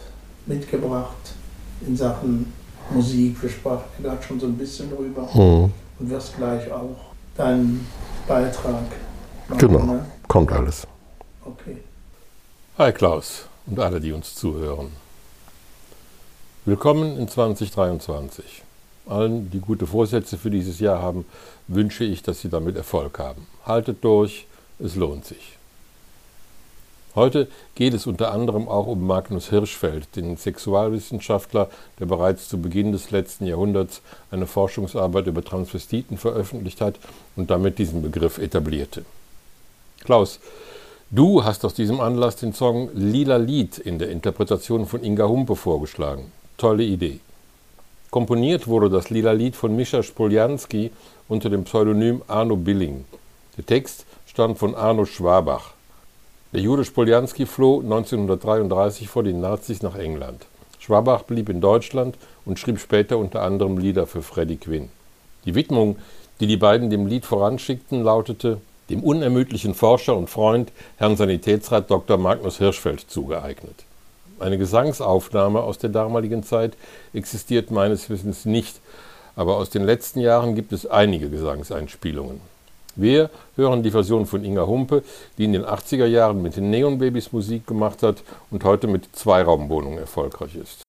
mitgebracht in Sachen Musik. Wir sprachen gerade schon so ein bisschen drüber mhm. und wirst gleich auch deinen Beitrag machen. Genau, ne? kommt alles. Okay. Hi Klaus und alle, die uns zuhören. Willkommen in 2023. Allen, die gute Vorsätze für dieses Jahr haben, wünsche ich, dass sie damit Erfolg haben. Haltet durch, es lohnt sich. Heute geht es unter anderem auch um Magnus Hirschfeld, den Sexualwissenschaftler, der bereits zu Beginn des letzten Jahrhunderts eine Forschungsarbeit über Transvestiten veröffentlicht hat und damit diesen Begriff etablierte. Klaus, du hast aus diesem Anlass den Song Lila Lied in der Interpretation von Inga Humpe vorgeschlagen. Tolle Idee. Komponiert wurde das Lila Lied von Mischa Spoljanski unter dem Pseudonym Arno Billing. Der Text stammt von Arno Schwabach. Der Jude Spoljanski floh 1933 vor den Nazis nach England. Schwabach blieb in Deutschland und schrieb später unter anderem Lieder für Freddie Quinn. Die Widmung, die die beiden dem Lied voranschickten, lautete dem unermüdlichen Forscher und Freund Herrn Sanitätsrat Dr. Magnus Hirschfeld zugeeignet. Eine Gesangsaufnahme aus der damaligen Zeit existiert meines Wissens nicht, aber aus den letzten Jahren gibt es einige Gesangseinspielungen. Wir hören die Version von Inga Humpe, die in den 80er Jahren mit den Neon Babys Musik gemacht hat und heute mit Zweiraumwohnungen erfolgreich ist.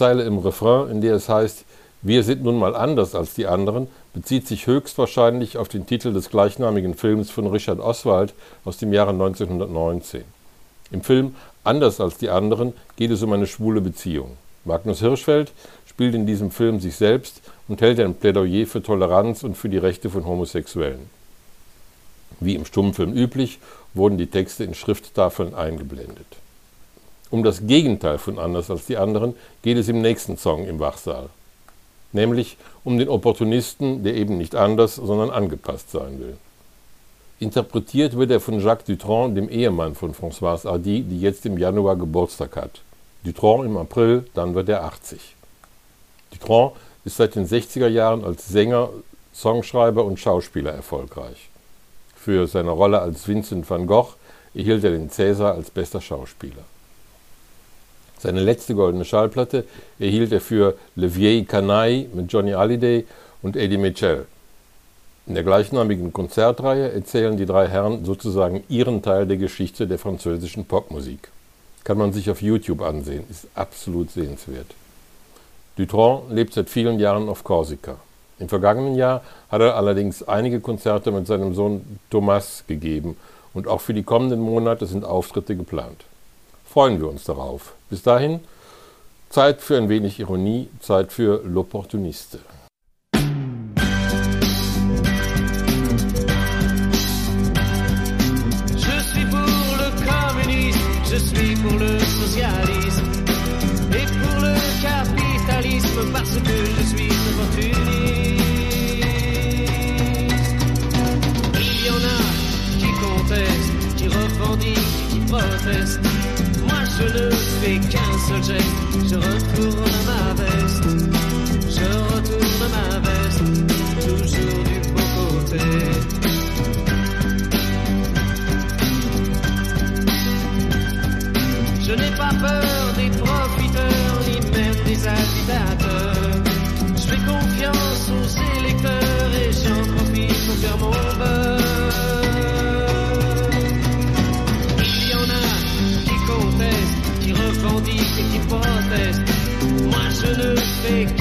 Zeile im Refrain, in der es heißt, wir sind nun mal anders als die anderen, bezieht sich höchstwahrscheinlich auf den Titel des gleichnamigen Films von Richard Oswald aus dem Jahre 1919. Im Film Anders als die anderen geht es um eine schwule Beziehung. Magnus Hirschfeld spielt in diesem Film sich selbst und hält ein Plädoyer für Toleranz und für die Rechte von Homosexuellen. Wie im Stummfilm üblich, wurden die Texte in Schrifttafeln eingeblendet. Um das Gegenteil von Anders als die anderen geht es im nächsten Song im Wachsaal. Nämlich um den Opportunisten, der eben nicht anders, sondern angepasst sein will. Interpretiert wird er von Jacques Dutronc, dem Ehemann von Françoise Hardy, die jetzt im Januar Geburtstag hat. Dutronc im April, dann wird er 80. Dutronc ist seit den 60er Jahren als Sänger, Songschreiber und Schauspieler erfolgreich. Für seine Rolle als Vincent van Gogh erhielt er den Cäsar als bester Schauspieler. Seine letzte goldene Schallplatte erhielt er für Le Vieille Canaille mit Johnny Hallyday und Eddie Mitchell. In der gleichnamigen Konzertreihe erzählen die drei Herren sozusagen ihren Teil der Geschichte der französischen Popmusik. Kann man sich auf YouTube ansehen, ist absolut sehenswert. Dutron lebt seit vielen Jahren auf Korsika. Im vergangenen Jahr hat er allerdings einige Konzerte mit seinem Sohn Thomas gegeben und auch für die kommenden Monate sind Auftritte geplant. Freuen wir uns darauf. Bis dahin, Zeit für ein wenig Ironie, Zeit für L'Opportuniste. Je ne fais qu'un seul geste, je retourne ma veste, je retourne ma veste, toujours du bon côté. Je n'ai pas peur des profiteurs, ni même des agitateurs. Je fais confiance aux électeurs et j'en profite pour faire mon beurre. parenthèse. Moi je ne fais que